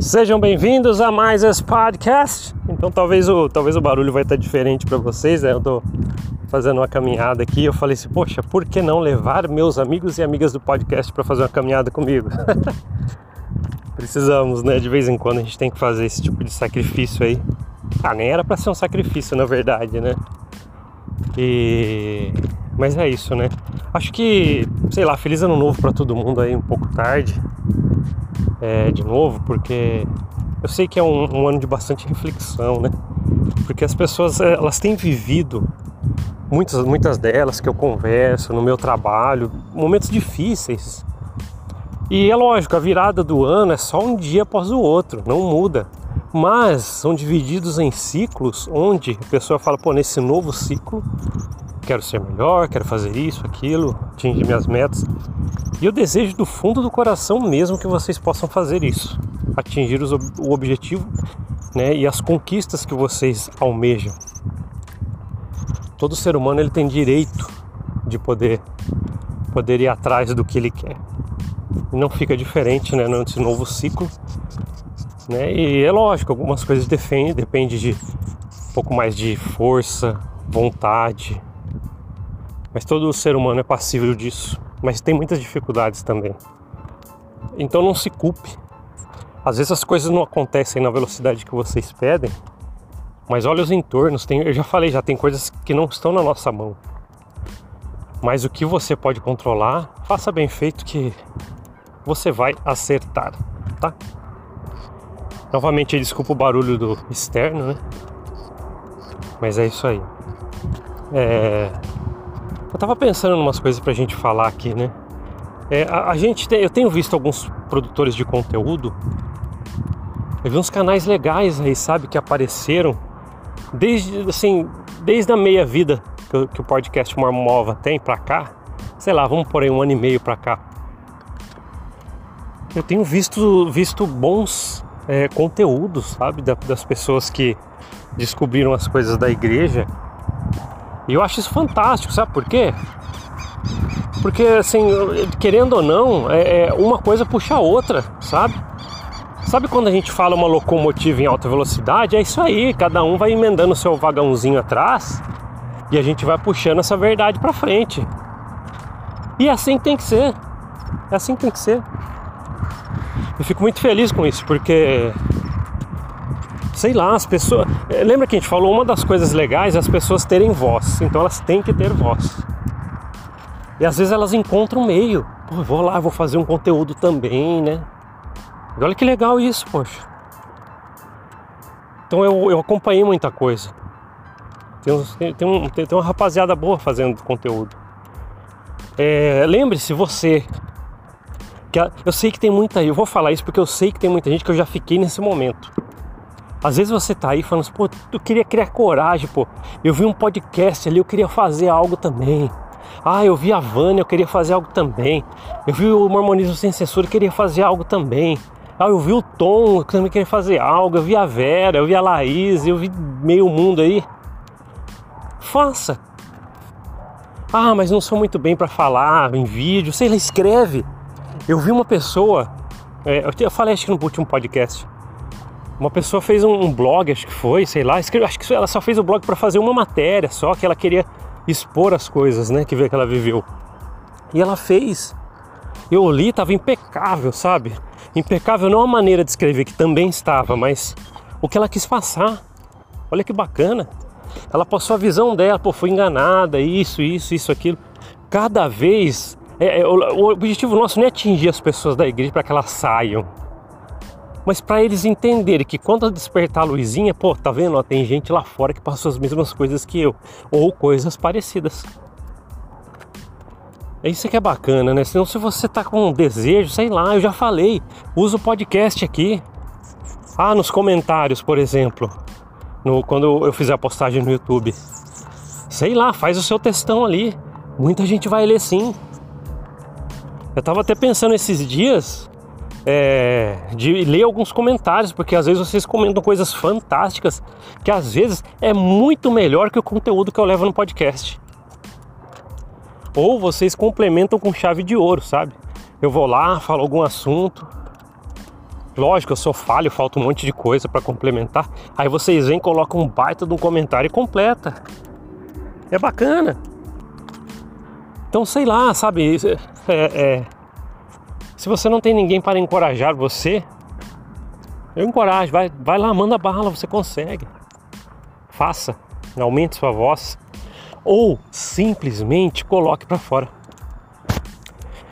Sejam bem-vindos a mais esse podcast. Então talvez o, talvez o barulho vai estar diferente para vocês, né? Eu tô fazendo uma caminhada aqui, eu falei assim, poxa, por que não levar meus amigos e amigas do podcast para fazer uma caminhada comigo? Precisamos, né? De vez em quando a gente tem que fazer esse tipo de sacrifício aí. Ah, nem era para ser um sacrifício, na verdade, né? E mas é isso, né? Acho que, sei lá, feliz ano novo para todo mundo aí um pouco tarde é, de novo, porque eu sei que é um, um, ano de bastante reflexão, né? Porque as pessoas é, elas têm vivido muitas muitas delas que eu converso no meu trabalho momentos difíceis e é lógico a virada do ano é só um dia após o outro não muda mas são divididos em ciclos onde a pessoa fala pô nesse novo ciclo quero ser melhor quero fazer isso aquilo atingir minhas metas e eu desejo do fundo do coração mesmo que vocês possam fazer isso, atingir os, o objetivo né, e as conquistas que vocês almejam. Todo ser humano ele tem direito de poder, poder ir atrás do que ele quer. E não fica diferente né, nesse novo ciclo. Né? E é lógico, algumas coisas defendem, depende de um pouco mais de força, vontade. Mas todo ser humano é passível disso mas tem muitas dificuldades também. Então não se culpe. Às vezes as coisas não acontecem na velocidade que vocês pedem, mas olha os entornos. Tem, eu já falei, já tem coisas que não estão na nossa mão. Mas o que você pode controlar, faça bem feito que você vai acertar, tá? Novamente, desculpa o barulho do externo, né? Mas é isso aí. É... Eu tava pensando em umas coisas pra gente falar aqui, né? É, a, a, gente tem, eu tenho visto alguns produtores de conteúdo. Eu vi uns canais legais aí, sabe, que apareceram desde assim, desde a meia vida que, que o podcast Mormova tem pra cá. Sei lá, vamos por aí um ano e meio pra cá. Eu tenho visto, visto bons é, conteúdos, sabe, das pessoas que descobriram as coisas da igreja e eu acho isso fantástico, sabe por quê? Porque, assim, querendo ou não, é, é, uma coisa puxa a outra, sabe? Sabe quando a gente fala uma locomotiva em alta velocidade? É isso aí, cada um vai emendando o seu vagãozinho atrás e a gente vai puxando essa verdade para frente. E é assim tem que ser. É assim que tem que ser. Eu fico muito feliz com isso, porque sei lá, as pessoas. Eh, lembra que a gente falou? Uma das coisas legais é as pessoas terem voz. Então elas têm que ter voz. E às vezes elas encontram um meio. Pô, vou lá, vou fazer um conteúdo também, né? E olha que legal isso, poxa. Então eu, eu acompanhei muita coisa. Tem, tem, tem, um, tem, tem uma rapaziada boa fazendo conteúdo. É, Lembre-se, você. Que eu sei que tem muita. Eu vou falar isso porque eu sei que tem muita gente que eu já fiquei nesse momento às vezes você tá aí falando assim, pô, eu queria criar coragem, pô. Eu vi um podcast ali, eu queria fazer algo também. Ah, eu vi a Vânia, eu queria fazer algo também. Eu vi o Mormonismo Sem Censura, eu queria fazer algo também. Ah, eu vi o Tom, eu também queria fazer algo. Eu vi a Vera, eu vi a Laís, eu vi meio mundo aí. Faça. Ah, mas não sou muito bem para falar em vídeo. Sei lá, escreve. Eu vi uma pessoa, é, eu falei acho que no último podcast uma pessoa fez um, um blog, acho que foi, sei lá, escreve, acho que ela só fez o blog para fazer uma matéria, só que ela queria expor as coisas, né, que que ela viveu. E ela fez. Eu li, estava impecável, sabe? Impecável não a maneira de escrever que também estava, mas o que ela quis passar. Olha que bacana. Ela passou a visão dela, pô, foi enganada, isso, isso, isso, aquilo. Cada vez, é, é, o, o objetivo nosso não é atingir as pessoas da igreja para que elas saiam mas para eles entenderem que quando despertar a luzinha, pô, tá vendo? Ó, tem gente lá fora que passou as mesmas coisas que eu, ou coisas parecidas. É isso que é bacana, né? Senão, se você tá com um desejo, sei lá, eu já falei, usa o podcast aqui. Ah, nos comentários, por exemplo, no, quando eu fizer a postagem no YouTube. Sei lá, faz o seu textão ali. Muita gente vai ler sim. Eu tava até pensando esses dias é, de ler alguns comentários, porque às vezes vocês comentam coisas fantásticas que às vezes é muito melhor que o conteúdo que eu levo no podcast. Ou vocês complementam com chave de ouro, sabe? Eu vou lá, falo algum assunto, Lógico, eu sou falho, falta um monte de coisa para complementar. Aí vocês vêm, colocam um baita de um comentário e completa. É bacana. Então, sei lá, sabe? É, é, se você não tem ninguém para encorajar você, eu encorajo, vai, vai lá, manda bala, você consegue. Faça, aumente sua voz. Ou simplesmente coloque para fora.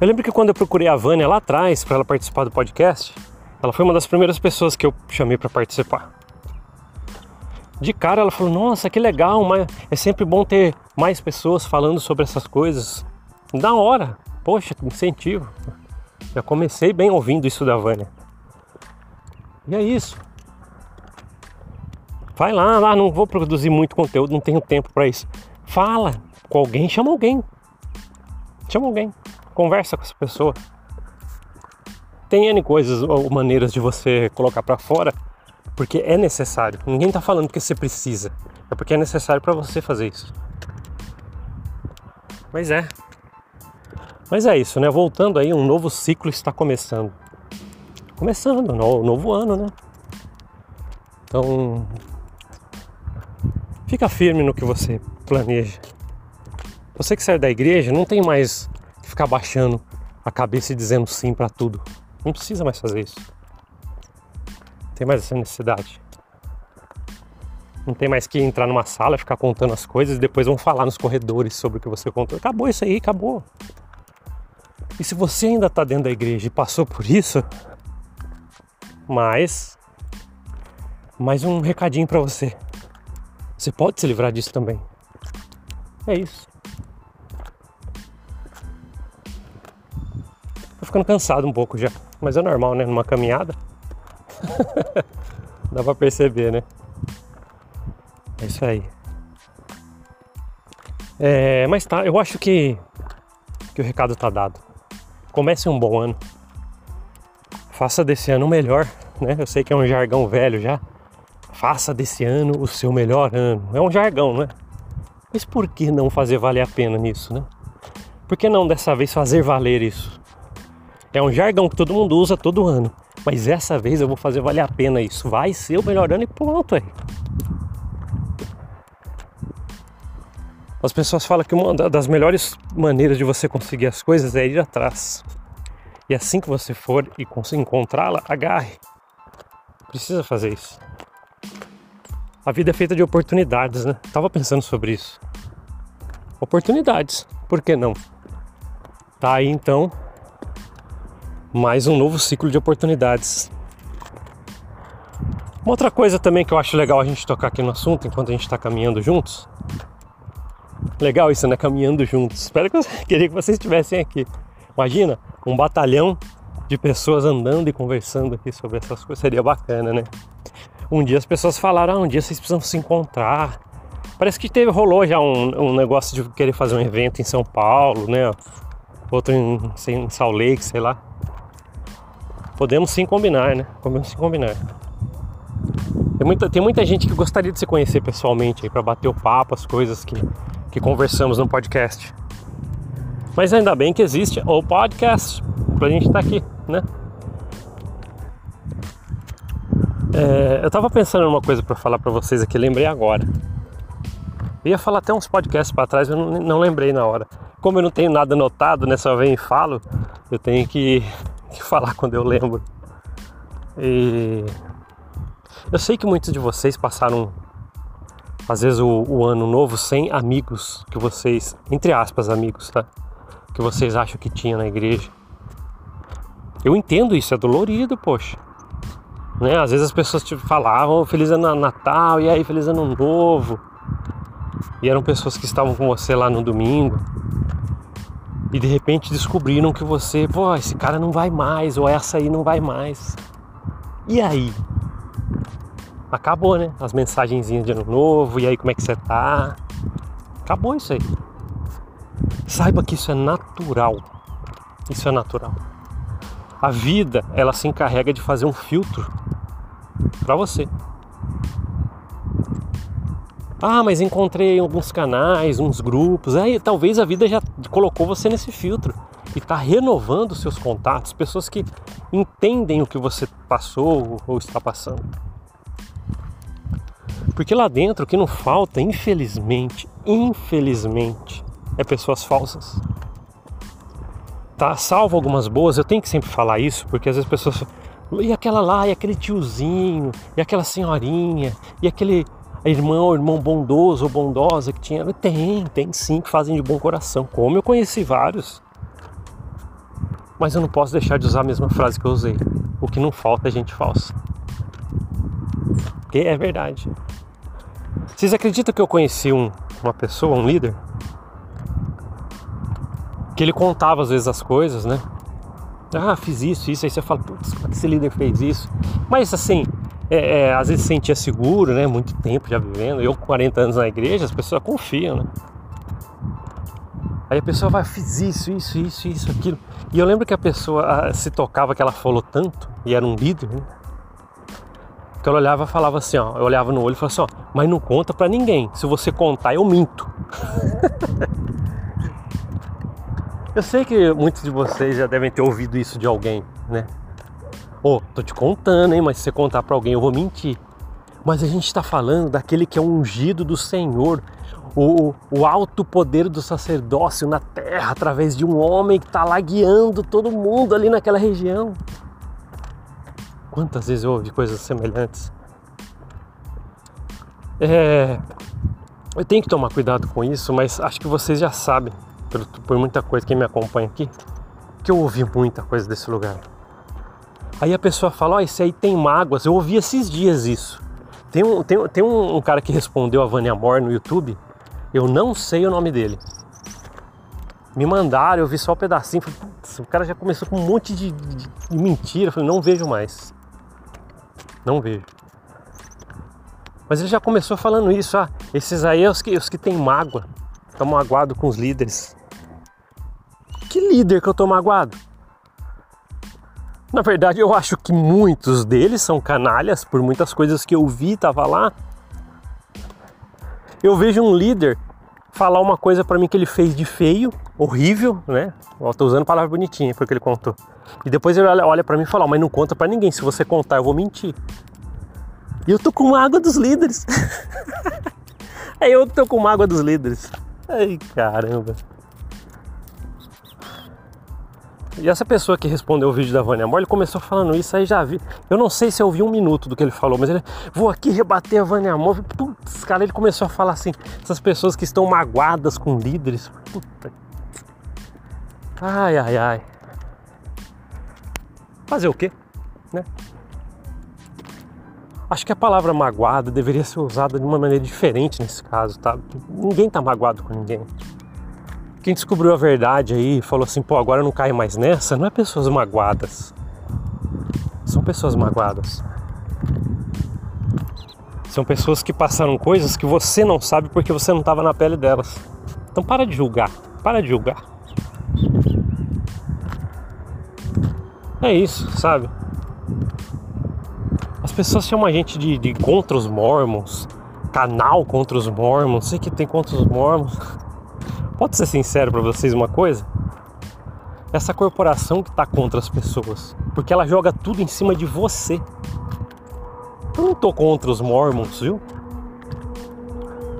Eu lembro que quando eu procurei a Vânia lá atrás para ela participar do podcast, ela foi uma das primeiras pessoas que eu chamei para participar. De cara ela falou: Nossa, que legal, mas é sempre bom ter mais pessoas falando sobre essas coisas. Da hora, poxa, incentivo. Já comecei bem ouvindo isso da Vânia. E é isso. Vai lá, lá, não vou produzir muito conteúdo, não tenho tempo para isso. Fala com alguém, chama alguém. Chama alguém. Conversa com essa pessoa. Tem N coisas ou maneiras de você colocar para fora, porque é necessário. Ninguém tá falando que você precisa. É porque é necessário para você fazer isso. Mas é. Mas é isso, né? Voltando aí, um novo ciclo está começando. Começando, no novo ano, né? Então, fica firme no que você planeja. Você que sai da igreja não tem mais que ficar baixando a cabeça e dizendo sim para tudo. Não precisa mais fazer isso. Não tem mais essa necessidade. Não tem mais que entrar numa sala, ficar contando as coisas e depois vão falar nos corredores sobre o que você contou. Acabou isso aí, acabou. E se você ainda está dentro da igreja e passou por isso, mais mais um recadinho para você. Você pode se livrar disso também. É isso. Tô ficando cansado um pouco já, mas é normal, né? Numa caminhada. Dá pra perceber, né? É isso aí. É, mas tá, eu acho que, que o recado tá dado. Comece um bom ano. Faça desse ano o melhor, né? Eu sei que é um jargão velho já. Faça desse ano o seu melhor ano. É um jargão, né? Mas por que não fazer valer a pena nisso, né? Por que não dessa vez fazer valer isso? É um jargão que todo mundo usa todo ano. Mas dessa vez eu vou fazer valer a pena isso. Vai ser o melhor ano e pronto aí. As pessoas falam que uma das melhores maneiras de você conseguir as coisas é ir atrás. E assim que você for e conseguir encontrá-la, agarre. Precisa fazer isso. A vida é feita de oportunidades, né? Tava pensando sobre isso. Oportunidades, por que não? Tá aí então mais um novo ciclo de oportunidades. Uma outra coisa também que eu acho legal a gente tocar aqui no assunto enquanto a gente está caminhando juntos Legal isso, né? Caminhando juntos. Espero que eu queria que vocês estivessem aqui. Imagina um batalhão de pessoas andando e conversando aqui sobre essas coisas. Seria bacana, né? Um dia as pessoas falaram, ah, um dia vocês precisam se encontrar. Parece que teve, rolou já um, um negócio de querer fazer um evento em São Paulo, né? Outro em, em Salt Lake, sei lá. Podemos sim combinar, né? Podemos sim combinar. Tem muita, tem muita gente que gostaria de se conhecer pessoalmente aí para bater o papo, as coisas que que conversamos no podcast. Mas ainda bem que existe o podcast pra gente estar tá aqui, né? É, eu tava pensando em uma coisa para falar para vocês aqui, lembrei agora. Eu ia falar até uns podcasts para trás, eu não, não, lembrei na hora. Como eu não tenho nada anotado, né? Só venho e falo, eu tenho que, que falar quando eu lembro. E eu sei que muitos de vocês passaram às vezes o, o, ano novo sem amigos que vocês, entre aspas, amigos, tá? Que vocês acham que tinha na igreja. Eu entendo isso, é dolorido, poxa. Né? Às vezes as pessoas te falavam Feliz Ano Natal e aí Feliz Ano Novo. E eram pessoas que estavam com você lá no domingo. E de repente descobriram que você, pô, esse cara não vai mais, ou essa aí não vai mais. E aí? Acabou, né? As mensagenzinhas de ano novo, e aí como é que você tá? Acabou isso aí. Saiba que isso é natural. Isso é natural. A vida, ela se encarrega de fazer um filtro para você. Ah, mas encontrei alguns canais, uns grupos. Aí talvez a vida já colocou você nesse filtro e está renovando seus contatos, pessoas que entendem o que você passou ou está passando. Porque lá dentro o que não falta, infelizmente, infelizmente, é pessoas falsas. Tá, salvo algumas boas, eu tenho que sempre falar isso, porque às vezes pessoas e aquela lá, e aquele tiozinho, e aquela senhorinha, e aquele irmão, irmão bondoso ou bondosa que tinha. Tem, tem sim, que fazem de bom coração. Como eu conheci vários. Mas eu não posso deixar de usar a mesma frase que eu usei. O que não falta é gente falsa. Que é verdade. Vocês acreditam que eu conheci um, uma pessoa, um líder? Que ele contava às vezes as coisas, né? Ah, fiz isso, isso. Aí você fala, putz, como é que esse líder fez isso? Mas assim, é, é, às vezes se sentia seguro, né? Muito tempo já vivendo. Eu com 40 anos na igreja, as pessoas confiam, né? Aí a pessoa vai, fiz isso, isso, isso, isso, aquilo. E eu lembro que a pessoa se tocava que ela falou tanto, e era um líder, né? Que ela olhava e falava assim, ó, eu olhava no olho e falava assim, ó, mas não conta para ninguém. Se você contar, eu minto. eu sei que muitos de vocês já devem ter ouvido isso de alguém, né? Ô, oh, tô te contando, hein, mas se você contar para alguém, eu vou mentir. Mas a gente está falando daquele que é ungido do Senhor, o, o alto poder do sacerdócio na terra, através de um homem que está lá guiando todo mundo ali naquela região. Quantas vezes eu ouvi coisas semelhantes? É, eu tenho que tomar cuidado com isso, mas acho que vocês já sabem, por, por muita coisa, quem me acompanha aqui, que eu ouvi muita coisa desse lugar. Aí a pessoa fala, ó, oh, esse aí tem mágoas. Eu ouvi esses dias isso. Tem um, tem, tem um, um cara que respondeu a Vânia Amor no YouTube, eu não sei o nome dele. Me mandaram, eu vi só um pedacinho. Falei, o cara já começou com um monte de, de, de mentira. Eu falei, não vejo mais. Não vejo. Mas ele já começou falando isso, ah, esses aí é os que, os que têm mágoa, estão magoados com os líderes. Que líder que eu tô magoado? Na verdade, eu acho que muitos deles são canalhas por muitas coisas que eu vi, tava lá. Eu vejo um líder falar uma coisa para mim que ele fez de feio, horrível, né? Eu tô usando palavra bonitinha porque ele contou. E depois ele olha para mim e fala: "Mas não conta para ninguém, se você contar eu vou mentir". E eu tô com água dos líderes. Aí eu tô com água dos líderes. Ai, caramba. E essa pessoa que respondeu o vídeo da Vânia Amor, ele começou falando isso, aí já vi. Eu não sei se eu vi um minuto do que ele falou, mas ele, vou aqui rebater a Vânia Amor. Putz, cara, ele começou a falar assim, essas pessoas que estão magoadas com líderes. Puta. Ai, ai, ai. Fazer o quê? Né? Acho que a palavra magoada deveria ser usada de uma maneira diferente nesse caso, tá? Ninguém tá magoado com ninguém. Quem descobriu a verdade aí falou assim, pô, agora não caio mais nessa, não é pessoas magoadas. São pessoas magoadas. São pessoas que passaram coisas que você não sabe porque você não estava na pele delas. Então para de julgar, para de julgar. É isso, sabe? As pessoas chamam a gente de, de contra os mormons, canal contra os mormons, sei que tem contra os mormons. Pode ser sincero para vocês uma coisa? Essa corporação que tá contra as pessoas, porque ela joga tudo em cima de você. Eu não tô contra os mormons, viu?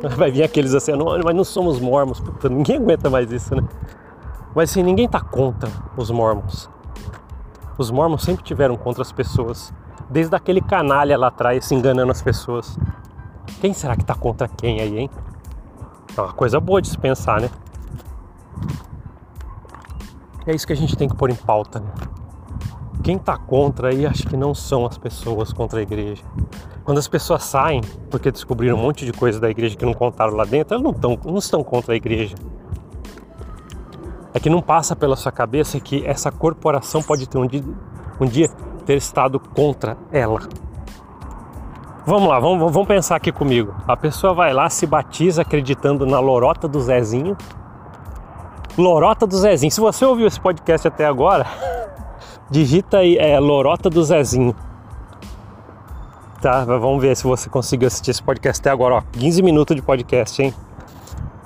Vai vir aqueles assim, não, mas não somos mormons, puta, ninguém aguenta mais isso, né? Mas assim, ninguém tá contra os mormons. Os mormons sempre tiveram contra as pessoas, desde aquele canalha lá atrás se enganando as pessoas. Quem será que tá contra quem aí, hein? É uma coisa boa de se pensar, né? É isso que a gente tem que pôr em pauta. Né? Quem está contra aí acho que não são as pessoas contra a igreja. Quando as pessoas saem porque descobriram um monte de coisa da igreja que não contaram lá dentro, elas não, tão, não estão contra a igreja. É que não passa pela sua cabeça que essa corporação pode ter um dia, um dia ter estado contra ela. Vamos lá, vamos, vamos pensar aqui comigo. A pessoa vai lá, se batiza acreditando na lorota do Zezinho Lorota do Zezinho. Se você ouviu esse podcast até agora, digita aí é, Lorota do Zezinho. Tá, vamos ver se você conseguiu assistir esse podcast até agora, ó. 15 minutos de podcast, hein?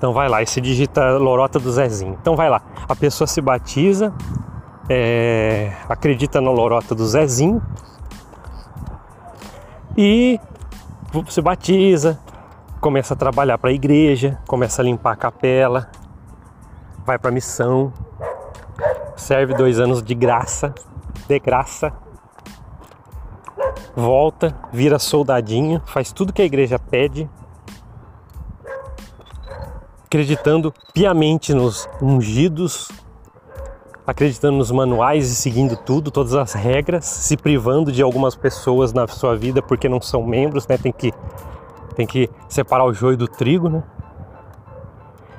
Então vai lá, e se digita Lorota do Zezinho. Então vai lá, a pessoa se batiza, é, acredita na Lorota do Zezinho e se batiza, começa a trabalhar para a igreja, começa a limpar a capela, vai para missão, serve dois anos de graça, de graça, volta, vira soldadinho, faz tudo que a igreja pede, acreditando piamente nos ungidos, acreditando nos manuais e seguindo tudo, todas as regras, se privando de algumas pessoas na sua vida porque não são membros, né? Tem que tem que separar o joio do trigo, né?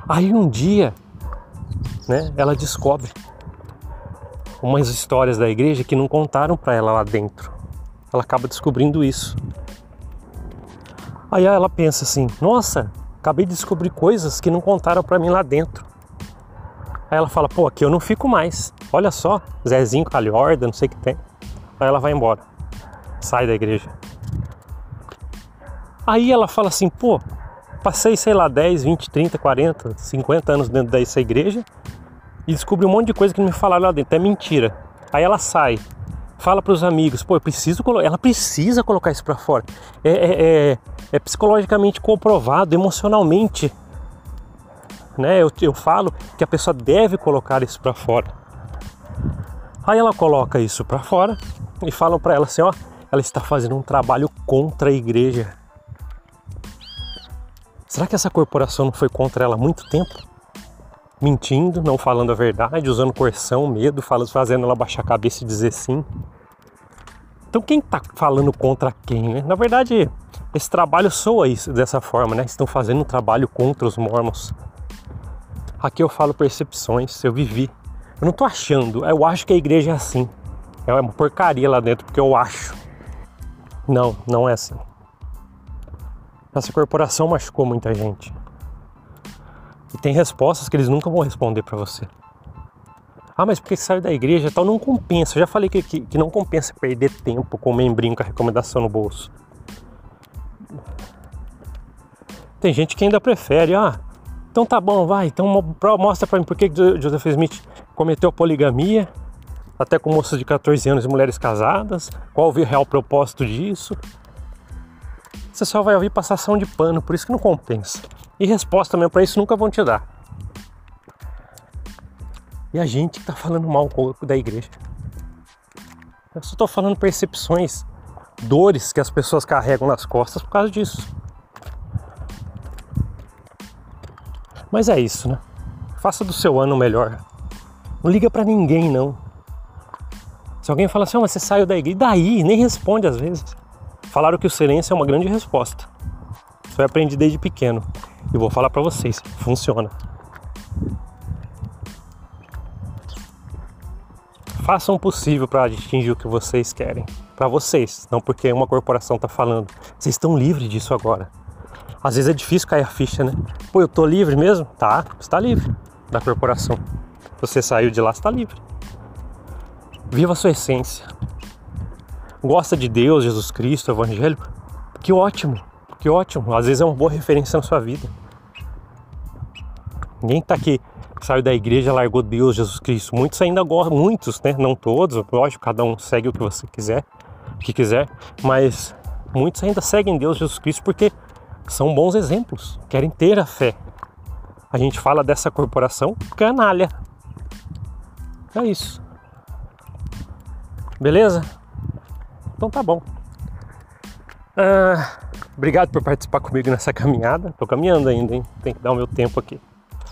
Aí um dia, né, ela descobre umas histórias da igreja que não contaram para ela lá dentro. Ela acaba descobrindo isso. Aí ela pensa assim: "Nossa, acabei de descobrir coisas que não contaram para mim lá dentro. Aí ela fala, pô, aqui eu não fico mais. Olha só, Zezinho Calhorda, não sei o que tem. Aí ela vai embora. Sai da igreja. Aí ela fala assim, pô, passei, sei lá, 10, 20, 30, 40, 50 anos dentro dessa igreja e descobri um monte de coisa que me falaram lá dentro. É mentira. Aí ela sai, fala para os amigos, pô, eu preciso ela precisa colocar isso para fora. É, é, é, é, psicologicamente comprovado, emocionalmente, né? Eu, eu falo que a pessoa deve colocar isso para fora. Aí ela coloca isso para fora e falam para ela assim, ó, ela está fazendo um trabalho contra a igreja. Será que essa corporação não foi contra ela há muito tempo? Mentindo, não falando a verdade, usando coerção, medo, fazendo ela baixar a cabeça e dizer sim. Então quem está falando contra quem, né? Na verdade, esse trabalho soa isso dessa forma, né? Estão fazendo um trabalho contra os mormons. Aqui eu falo percepções, eu vivi. Eu não estou achando, eu acho que a igreja é assim. É uma porcaria lá dentro, porque eu acho. Não, não é assim. Essa corporação machucou muita gente. E tem respostas que eles nunca vão responder para você. Ah, mas porque saiu da igreja e tal, não compensa. Eu já falei que, que, que não compensa perder tempo com o membrinho com a recomendação no bolso. Tem gente que ainda prefere, ah, então tá bom, vai, então mostra pra mim por que Joseph Smith cometeu poligamia, até com moças de 14 anos e mulheres casadas, qual o real propósito disso. Você só vai ouvir passação de pano, por isso que não compensa. E resposta mesmo para isso nunca vão te dar. E a gente que tá falando mal da igreja. Eu só tô falando percepções, dores que as pessoas carregam nas costas por causa disso. Mas é isso, né? Faça do seu ano melhor. Não liga para ninguém, não. Se alguém fala assim, oh, mas você saiu da igreja, daí? Nem responde às vezes. Falaram que o silêncio é uma grande resposta. Isso eu aprendi desde pequeno. E vou falar para vocês, funciona. Façam o possível para atingir o que vocês querem. Para vocês, não porque uma corporação está falando. Vocês estão livres disso agora. Às vezes é difícil cair a ficha, né? Pô, eu tô livre mesmo? Tá, você tá livre da corporação. Você saiu de lá, você tá livre. Viva a sua essência. Gosta de Deus, Jesus Cristo, Evangelho? Que ótimo, que ótimo. Às vezes é uma boa referência na sua vida. Ninguém está aqui, saiu da igreja, largou Deus, Jesus Cristo. Muitos ainda gostam, muitos, né? Não todos, lógico, cada um segue o que você quiser, o que quiser, mas muitos ainda seguem Deus, Jesus Cristo, porque são bons exemplos, querem ter a fé. A gente fala dessa corporação canalha. É isso. Beleza? Então tá bom. Ah, obrigado por participar comigo nessa caminhada. Tô caminhando ainda, hein? Tem que dar o meu tempo aqui.